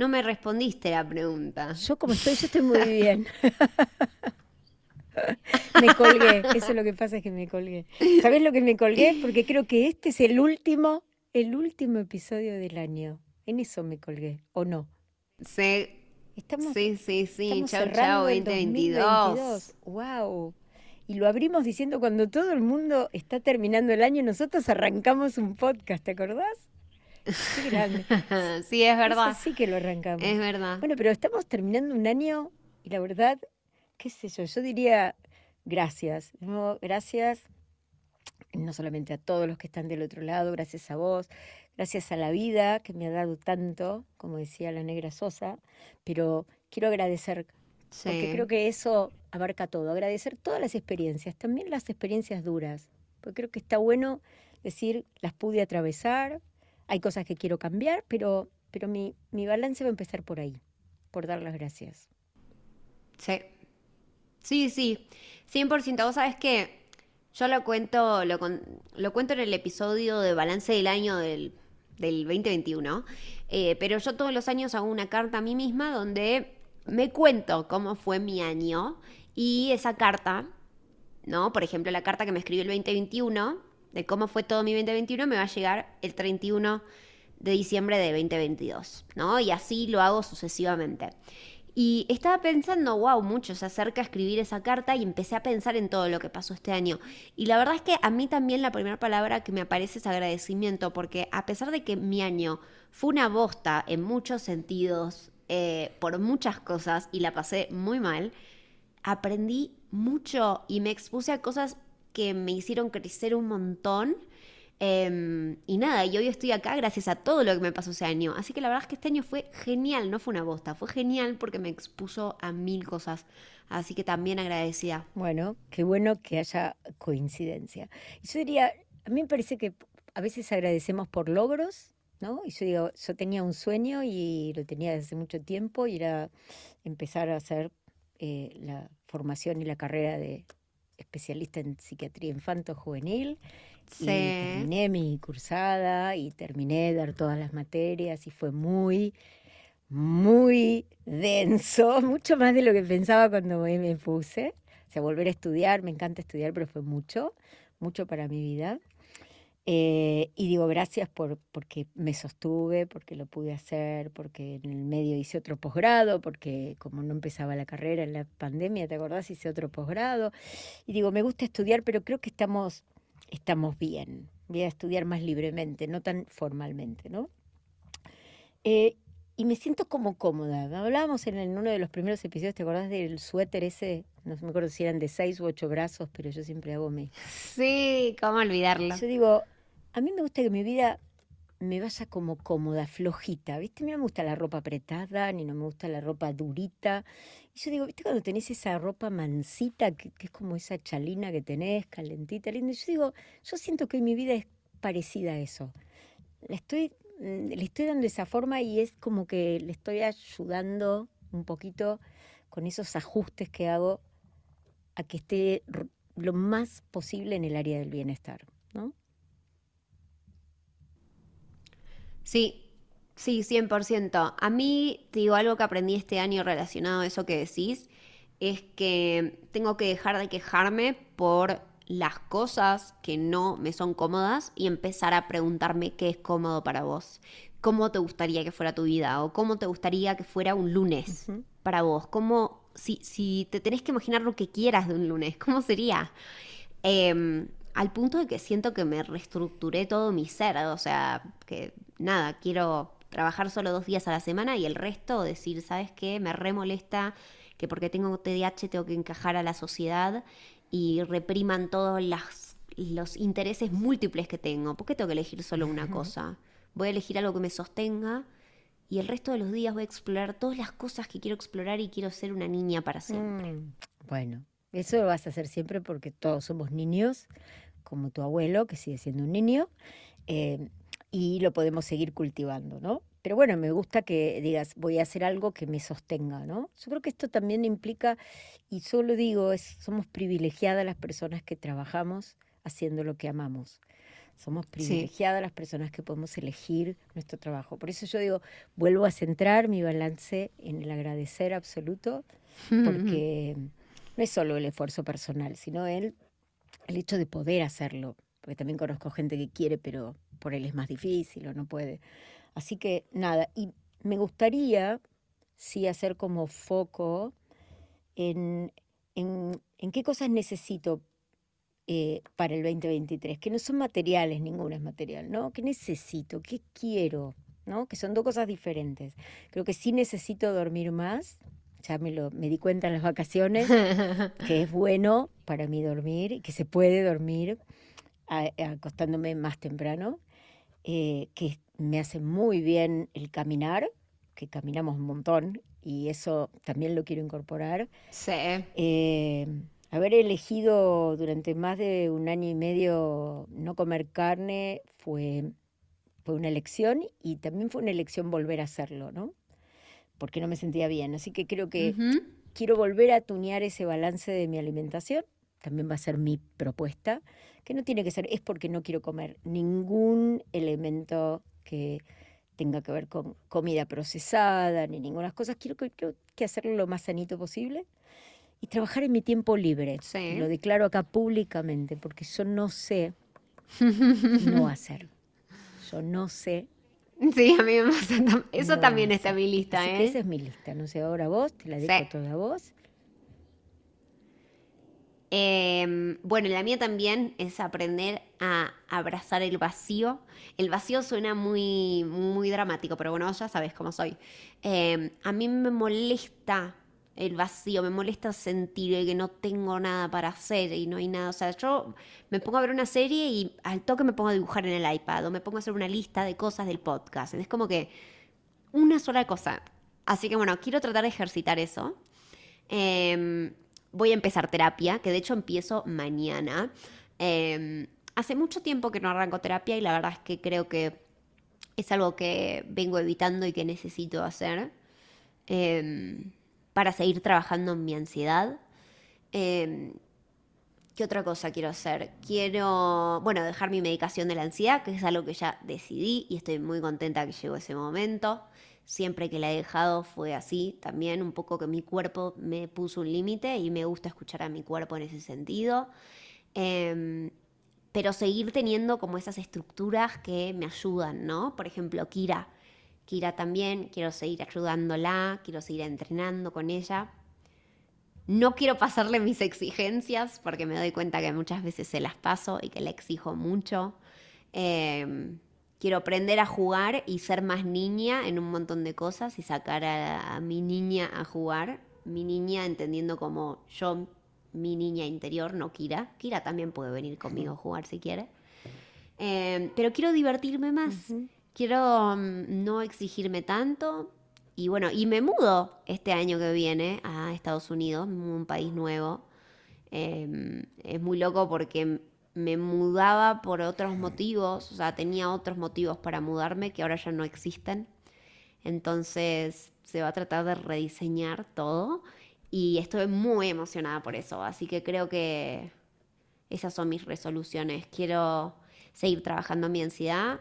No me respondiste la pregunta. Yo como estoy, yo estoy muy bien. me colgué, eso es lo que pasa es que me colgué. ¿Sabes lo que me colgué? Porque creo que este es el último, el último episodio del año. En eso me colgué, ¿o no? Sí. Estamos, sí, sí, sí. Chao, chao, 2022. Wow. Y lo abrimos diciendo cuando todo el mundo está terminando el año, nosotros arrancamos un podcast, ¿te acordás? sí, es verdad. sí que lo arrancamos. Es verdad. Bueno, pero estamos terminando un año y la verdad, qué sé yo, yo diría gracias. gracias no solamente a todos los que están del otro lado, gracias a vos, gracias a la vida que me ha dado tanto, como decía la negra Sosa, pero quiero agradecer, porque creo que eso abarca todo, agradecer todas las experiencias, también las experiencias duras, porque creo que está bueno decir, las pude atravesar, hay cosas que quiero cambiar, pero, pero mi, mi balance va a empezar por ahí, por dar las gracias. Sí. Sí, sí. 100%. Vos sabés que yo lo cuento, lo, lo, cuento en el episodio de balance del año del, del 2021, eh, pero yo todos los años hago una carta a mí misma donde me cuento cómo fue mi año y esa carta, ¿no? Por ejemplo, la carta que me escribió el 2021 de cómo fue todo mi 2021 me va a llegar el 31 de diciembre de 2022, ¿no? Y así lo hago sucesivamente. Y estaba pensando, wow, mucho se acerca a escribir esa carta y empecé a pensar en todo lo que pasó este año. Y la verdad es que a mí también la primera palabra que me aparece es agradecimiento, porque a pesar de que mi año fue una bosta en muchos sentidos, eh, por muchas cosas, y la pasé muy mal, aprendí mucho y me expuse a cosas que me hicieron crecer un montón. Em, y nada, y hoy estoy acá gracias a todo lo que me pasó ese año. Así que la verdad es que este año fue genial, no fue una bosta, fue genial porque me expuso a mil cosas. Así que también agradecida. Bueno, qué bueno que haya coincidencia. Yo diría, a mí me parece que a veces agradecemos por logros, ¿no? Y yo digo, yo tenía un sueño y lo tenía desde hace mucho tiempo y era empezar a hacer eh, la formación y la carrera de especialista en psiquiatría infanto-juvenil. Y terminé mi cursada y terminé de dar todas las materias y fue muy, muy denso, mucho más de lo que pensaba cuando me puse. O sea, volver a estudiar, me encanta estudiar, pero fue mucho, mucho para mi vida. Eh, y digo gracias por, porque me sostuve, porque lo pude hacer, porque en el medio hice otro posgrado, porque como no empezaba la carrera en la pandemia, ¿te acordás? Hice otro posgrado. Y digo, me gusta estudiar, pero creo que estamos, estamos bien. Voy a estudiar más libremente, no tan formalmente, ¿no? Eh, y me siento como cómoda. Hablábamos en, uno de los primeros episodios, ¿te acordás del suéter ese? No me acuerdo si eran de seis u ocho brazos, pero yo siempre hago me. Sí, ¿cómo olvidarlo? Yo digo, a mí me gusta que mi vida me vaya como cómoda, flojita, ¿viste? A mí no me gusta la ropa apretada, ni no me gusta la ropa durita. Y yo digo, ¿viste cuando tenés esa ropa mansita, que, es como esa chalina que tenés, calentita, linda? Y yo digo, yo siento que mi vida es parecida a eso. Le estoy, mm, le estoy dando esa forma y es como que le estoy ayudando un poquito con esos ajustes que hago a que esté lo más posible en el área del bienestar, ¿no? Sí, sí, 100%. A mí, te digo, algo que aprendí este año relacionado a eso que decís, es que tengo que dejar de quejarme por las cosas que no me son cómodas y empezar a preguntarme qué es cómodo para vos. ¿Cómo te gustaría que fuera tu vida? ¿O cómo te gustaría que fuera un lunes para vos? ¿Cómo, si, si te tenés que imaginar lo que quieras de un lunes, ¿cómo sería? Eh, al punto de que siento que me reestructuré todo mi ser, o sea, que nada, quiero trabajar solo dos días a la semana y el resto decir, ¿sabes qué? Me remolesta que porque tengo TDAH tengo que encajar a la sociedad y repriman todos los intereses múltiples que tengo. ¿Por qué tengo que elegir solo una cosa? Voy a elegir algo que me sostenga y el resto de los días voy a explorar todas las cosas que quiero explorar y quiero ser una niña para siempre. Mm, Bueno, eso vas a hacer siempre porque todos somos niños, como tu abuelo, que sigue siendo un niño, eh, y lo podemos seguir cultivando, ¿no? Pero bueno, me gusta que digas, voy a hacer algo que me sostenga, ¿no? Yo creo que esto también implica, y solo digo, es, somos privilegiadas las personas que trabajamos haciendo lo que amamos. Somos privilegiadas las personas que podemos elegir nuestro trabajo. Por eso yo digo, vuelvo a centrar mi balance en el agradecer absoluto, porque no es solo el esfuerzo personal, sino el, el hecho de poder hacerlo. Porque también conozco gente que quiere, pero por él es más difícil o no puede. Así que nada, y me gustaría sí hacer como foco en, en, qué cosas necesito eh, para el 2023, que no son materiales, ninguno es material, ¿no? ¿Qué necesito? ¿Qué quiero? ¿no? Que son dos cosas diferentes. Creo que sí necesito dormir más, ya me, lo, me di cuenta en las vacaciones, que es bueno para mí dormir y que se puede dormir acostándome más temprano, eh, que me hace muy bien el caminar, que caminamos un montón y eso también lo quiero incorporar. Sí. Eh, haber elegido durante más de un año y medio no comer carne fue, fue una elección y también fue una elección volver a hacerlo, ¿no? Porque no me sentía bien. Así que creo que quiero volver a tunear ese balance de mi alimentación. También va a ser mi propuesta, que no tiene que ser, es porque no quiero comer ningún elemento que tenga que ver con comida procesada ni ninguna cosa. Quiero, quiero que hacerlo lo más sanito posible y trabajar en mi tiempo libre. Lo declaro acá públicamente porque yo no sé no hacer. Yo no sé. Sí, a mí me pasa. Eso también está en mi lista. ¿eh? esa es mi lista. No sé, ahora vos, te la dejo toda a vos. Em, bueno, la mía también es aprender a abrazar el vacío. El vacío suena muy, muy dramático, pero bueno, ya sabes cómo soy. Em, a mí me molesta el vacío, me molesta sentir que no tengo nada para hacer y no hay nada. O sea, yo me pongo a ver una serie y al toque me pongo a dibujar en el iPad o me pongo a hacer una lista de cosas del podcast. Es como que una sola cosa. Así que bueno, quiero tratar de ejercitar eso. Eh, voy a empezar terapia, que de hecho empiezo mañana. Em, hace mucho tiempo que no arranco terapia y la verdad es que creo que es algo que vengo evitando y que necesito hacer em, para seguir trabajando en mi ansiedad. Em, ¿Qué otra cosa quiero hacer? Quiero, bueno, dejar mi medicación de la ansiedad, que es algo que ya decidí y estoy muy contenta que llegó ese momento siempre que la he dejado fue así, también un poco que mi cuerpo me puso un límite y me gusta escuchar a mi cuerpo en ese sentido. Em, pero seguir teniendo como esas estructuras que me ayudan, ¿no? Por ejemplo, Kira. Kira también, quiero seguir ayudándola, quiero seguir entrenando con ella. No quiero pasarle mis exigencias porque me doy cuenta que muchas veces se las paso y que le exijo mucho. Eh, quiero aprender a jugar y ser más niña en un montón de cosas y sacar a, mi niña a jugar. Mi niña entendiendo como yo, mi niña interior, no Kira. Kira también puede venir conmigo a jugar si quiere. Em, pero quiero divertirme más. Quiero mm, no exigirme tanto. Y bueno, y me mudo este año que viene a Estados Unidos, un país nuevo. Em, es muy loco porque me mudaba por otros motivos, o sea, tenía otros motivos para mudarme que ahora ya no existen. Entonces se va a tratar de rediseñar todo y estoy muy emocionada por eso, así que creo que esas son mis resoluciones. Quiero seguir trabajando en mi ansiedad,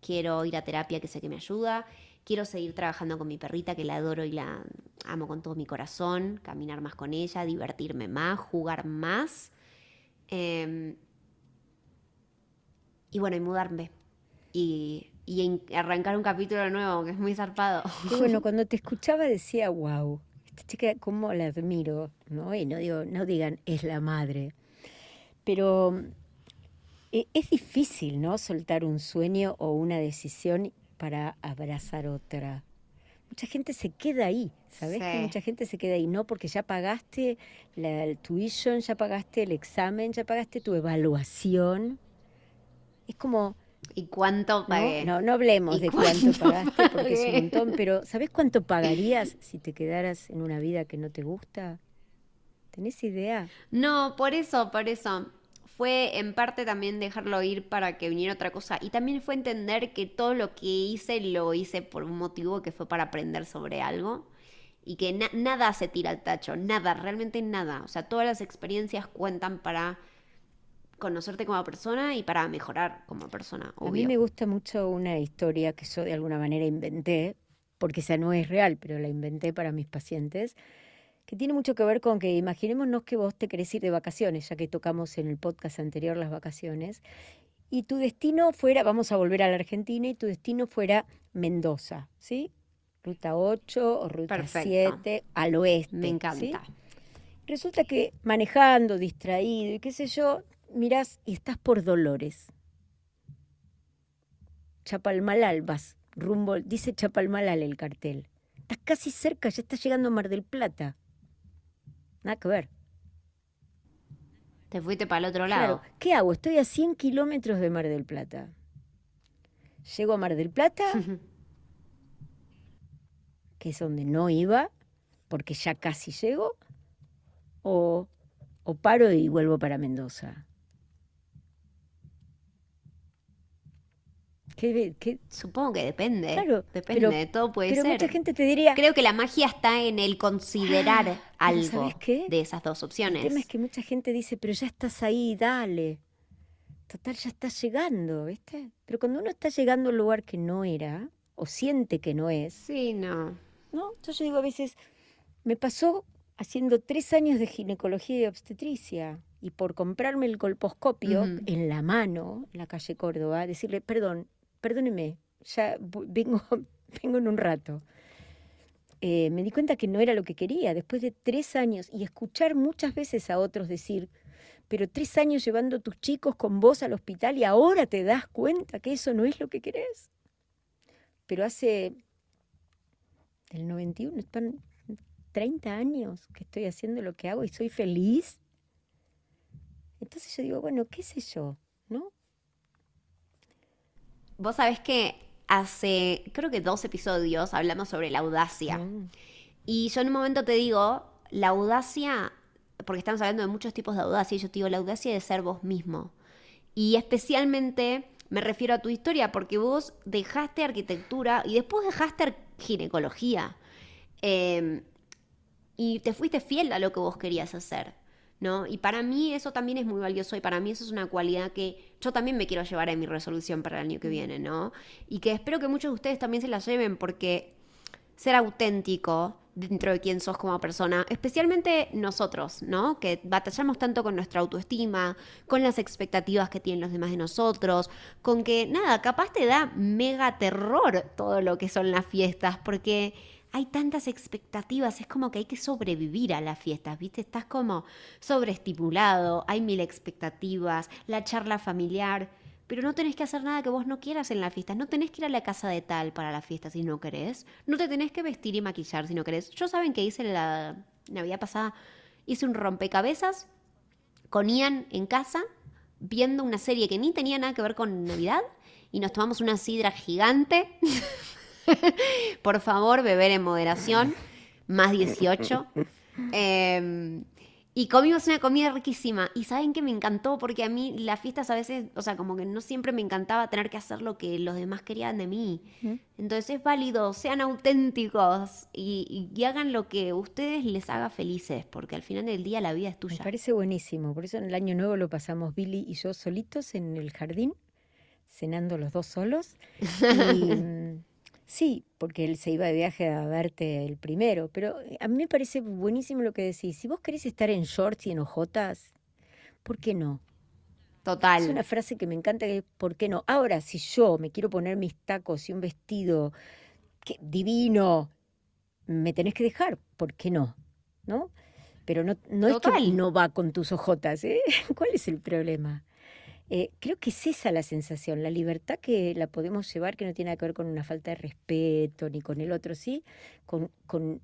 quiero ir a terapia que sé que me ayuda, quiero seguir trabajando con mi perrita que la adoro y la amo con todo mi corazón, caminar más con ella, divertirme más, jugar más. Em, y bueno, y mudarme. Y, arrancar un capítulo nuevo, que es muy zarpado. Y bueno, cuando te escuchaba decía, wow, esta chica, cómo la admiro, ¿no? Y no, digo, no digan, es la madre. Pero es difícil, ¿no? Soltar un sueño o una decisión para abrazar otra. Mucha gente se queda ahí, ¿sabes? Que mucha gente se queda ahí, no porque ya pagaste la tuition, ya pagaste el examen, ya pagaste tu evaluación es como... ¿Y cuánto pagué? No, no, hablemos de cuánto, pagaste porque es un montón, pero ¿sabes cuánto pagarías si te quedaras en una vida que no te gusta? ¿Tenés idea? No, por eso, por eso. Fue en parte también dejarlo ir para que viniera otra cosa. Y también fue entender que todo lo que hice lo hice por un motivo que fue para aprender sobre algo. Y que nada se tira al tacho, nada, realmente nada. O sea, todas las experiencias cuentan para conocerte como persona y para mejorar como persona. A mí me gusta mucho una historia que yo de alguna manera inventé, porque esa no es real, pero la inventé para mis pacientes, que tiene mucho que ver con que imaginémonos que vos te querés ir de vacaciones, ya que tocamos en el podcast anterior las vacaciones, y tu destino fuera, vamos a volver a la Argentina, y tu destino fuera Mendoza, ¿sí? Ruta 8 o ruta 7 al oeste. Me encanta. Resulta que manejando, distraído y qué sé yo, mirás y estás por Dolores. Chapalmalal vas, rumbo, dice Chapalmalal el cartel. Estás casi cerca, ya estás llegando a Mar del Plata. Nada que ver. Te fuiste para el otro lado. ¿Qué hago? Estoy a 100 kilómetros de Mar del Plata. Llego a Mar del Plata, que es donde no iba, porque ya casi llego, o, o paro y vuelvo para Mendoza. Supongo que depende. Claro, depende, pero, todo puede pero ser. mucha gente te diría. Creo que la magia está en el considerar ah, algo de esas dos opciones. El tema es que mucha gente dice, pero ya estás ahí, dale. Total, ya estás llegando, ¿viste? Pero cuando uno está llegando a un lugar que no era, o siente que no es. Sí, no. No, entonces yo digo a veces, me pasó haciendo tres años de ginecología y obstetricia y por comprarme el colposcopio en la mano, en la calle Córdoba, decirle, perdón, perdóneme, ya vengo, vengo en un rato. Eh, me di cuenta que no era lo que quería, después de tres años, y escuchar muchas veces a otros decir, pero tres años llevando a tus chicos con vos al hospital y ahora te das cuenta que eso no es lo que querés. Pero hace del 91, están 30 años que estoy haciendo lo que hago y soy feliz. Entonces yo digo, bueno, qué sé yo, ¿no? Vos sabés que hace, creo que dos episodios hablamos sobre la audacia. Mm. Y yo en un momento te digo, la audacia, porque estamos hablando de muchos tipos de audacia, y yo te digo, la audacia de ser vos mismo. Y especialmente me refiero a tu historia, porque vos dejaste arquitectura y después dejaste ginecología. Em, y te fuiste fiel a lo que vos querías hacer. ¿No? Y para mí eso también es muy valioso y para mí eso es una cualidad que yo también me quiero llevar en mi resolución para el año que viene, ¿no? Y que espero que muchos de ustedes también se la lleven porque ser auténtico dentro de quién sos como persona, especialmente nosotros, ¿no? Que batallamos tanto con nuestra autoestima, con las expectativas que tienen los demás de nosotros, con que nada, capaz te da mega terror todo lo que son las fiestas, porque hay tantas expectativas, es como que hay que sobrevivir a las fiestas, ¿viste? Estás como sobreestimulado, hay mil expectativas, la charla familiar, pero no tenés que hacer nada que vos no quieras en la fiesta, no tenés que ir a la casa de tal para la fiesta si no querés, no te tenés que vestir y maquillar si no querés. Yo saben que hice la Navidad pasada, hice un rompecabezas con Ian en casa, viendo una serie que ni tenía nada que ver con Navidad, y nos tomamos una sidra gigante. Por favor, beber en moderación, más 18. Em, y comimos una comida riquísima. Y saben que me encantó porque a mí las fiestas a veces, o sea, como que no siempre me encantaba tener que hacer lo que los demás querían de mí. Entonces es válido, sean auténticos y, hagan lo que ustedes les haga felices, porque al final del día la vida es tuya. Me parece buenísimo. Por eso en el año nuevo lo pasamos Billy y yo solitos en el jardín, cenando los dos solos. Y, Sí, porque él se iba de viaje a verte el primero, pero eh, a mí me parece buenísimo lo que decís. Si vos querés estar en shorts y en ojotas, ¿por qué no? Total. Es una frase que me encanta, que ¿por qué no? Ahora, si yo me quiero poner mis tacos y un vestido divino, me tenés que dejar, ¿por qué no? ¿No? Pero no, no es que no va con tus ojotas, ¿eh? ¿Cuál es el problema? Eh, creo que es esa la sensación, la libertad que la podemos llevar, que no tiene que ver con una falta de respeto ni con el otro, sí, con,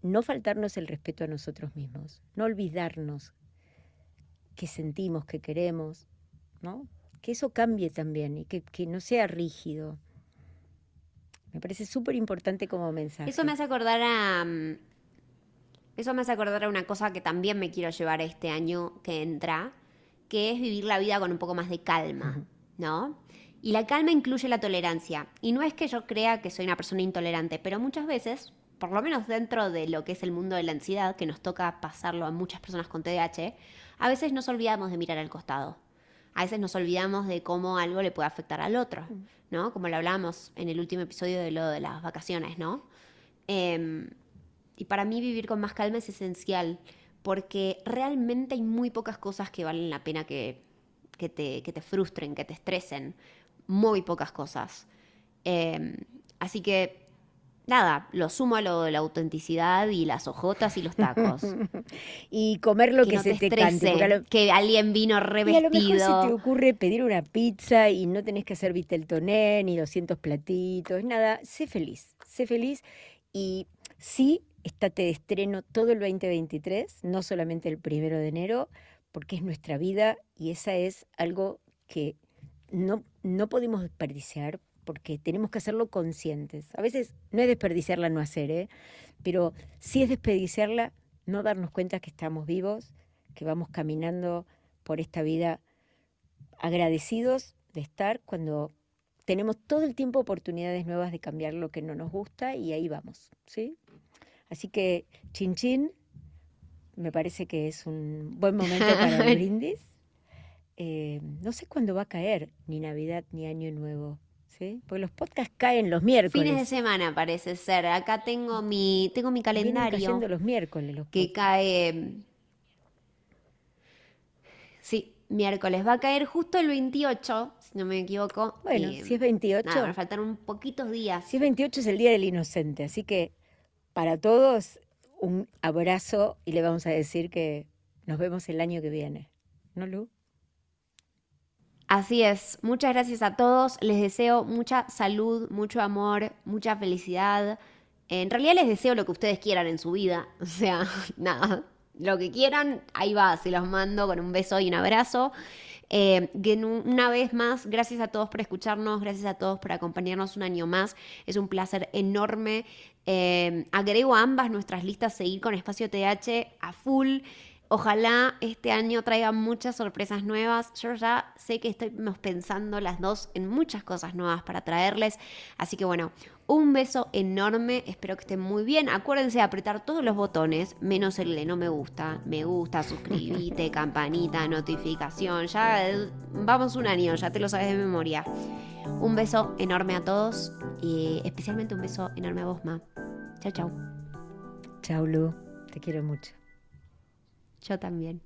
no faltarnos el respeto a nosotros mismos, no olvidarnos que sentimos, que queremos, ¿no? Que eso cambie también y que, no sea rígido. Me parece súper importante como mensaje. Eso me hace acordar a, mm, Eso me hace acordar a una cosa que también me quiero llevar este año que entra, que es vivir la vida con un poco más de calma, ¿no? Y la calma incluye la tolerancia. Y no es que yo crea que soy una persona intolerante, pero muchas veces, por lo menos dentro de lo que es el mundo de la ansiedad, que nos toca pasarlo a muchas personas con TDAH, a veces nos olvidamos de mirar al costado. A veces nos olvidamos de cómo algo le puede afectar al otro, ¿no? Como lo hablamos en el último episodio de lo de las vacaciones, ¿no? Em, y para mí vivir con más calma es esencial, porque realmente hay muy pocas cosas que valen la pena que, que, te, que te frustren, que te estresen. Muy pocas cosas. Em, así que, nada, lo sumo a lo de la autenticidad y las ojotas y los tacos. y comer lo que, no se te, te cante. estrese, lo- que alguien vino y a lo mejor revestido. se te ocurre pedir una pizza y no tenés que hacer viteltoné ni 200 platitos, nada. Sé feliz, sé feliz y sí, estate de estreno todo el 2023, no solamente el primero de enero, porque es nuestra vida y esa es algo que no, no podemos desperdiciar porque tenemos que hacerlo conscientes. A veces no es desperdiciarla no hacer, ¿eh? pero sí es desperdiciarla no darnos cuenta que estamos vivos, que vamos caminando por esta vida agradecidos de estar cuando tenemos todo el tiempo oportunidades nuevas de cambiar lo que no nos gusta y ahí vamos, ¿sí? Así que, chin chin, me parece que es un buen momento para el brindis. Eh, no sé cuándo va a caer, ni Navidad ni Año Nuevo, ¿sí? Porque los podcasts caen los miércoles. Fines de semana parece ser. Acá tengo mi, tengo mi calendario cayendo los miércoles los que cae. Sí, miércoles. Va a caer justo el 28, si no me equivoco. Bueno, y, si es 28, Nada, me faltan un poquitos días. si es 28 es el Día del Inocente, así que para todos un abrazo y le vamos a decir que nos vemos el año que viene. ¿No, Lu? Así es, muchas gracias a todos, les deseo mucha salud, mucho amor, mucha felicidad. En realidad les deseo lo que ustedes quieran en su vida, o sea, nada, lo que quieran, ahí va, se los mando con un beso y un abrazo. Eh, que nu- una vez más, gracias a todos por escucharnos, gracias a todos por acompañarnos un año más. Es un placer enorme. Eh, agrego a ambas nuestras listas seguir con Espacio TH a full. Ojalá este año traiga muchas sorpresas nuevas. Yo ya sé que estamos pensando las dos en muchas cosas nuevas para traerles. Así que bueno, un beso enorme. Espero que estén muy bien. Acuérdense de apretar todos los botones, menos el de no me gusta, me gusta, suscribite, campanita, notificación. Ya vamos un año, ya te lo sabes de memoria. Un beso enorme a todos y especialmente un beso enorme a vos, Ma. Chao, chao. Chao, Lu. Te quiero mucho. Yo también.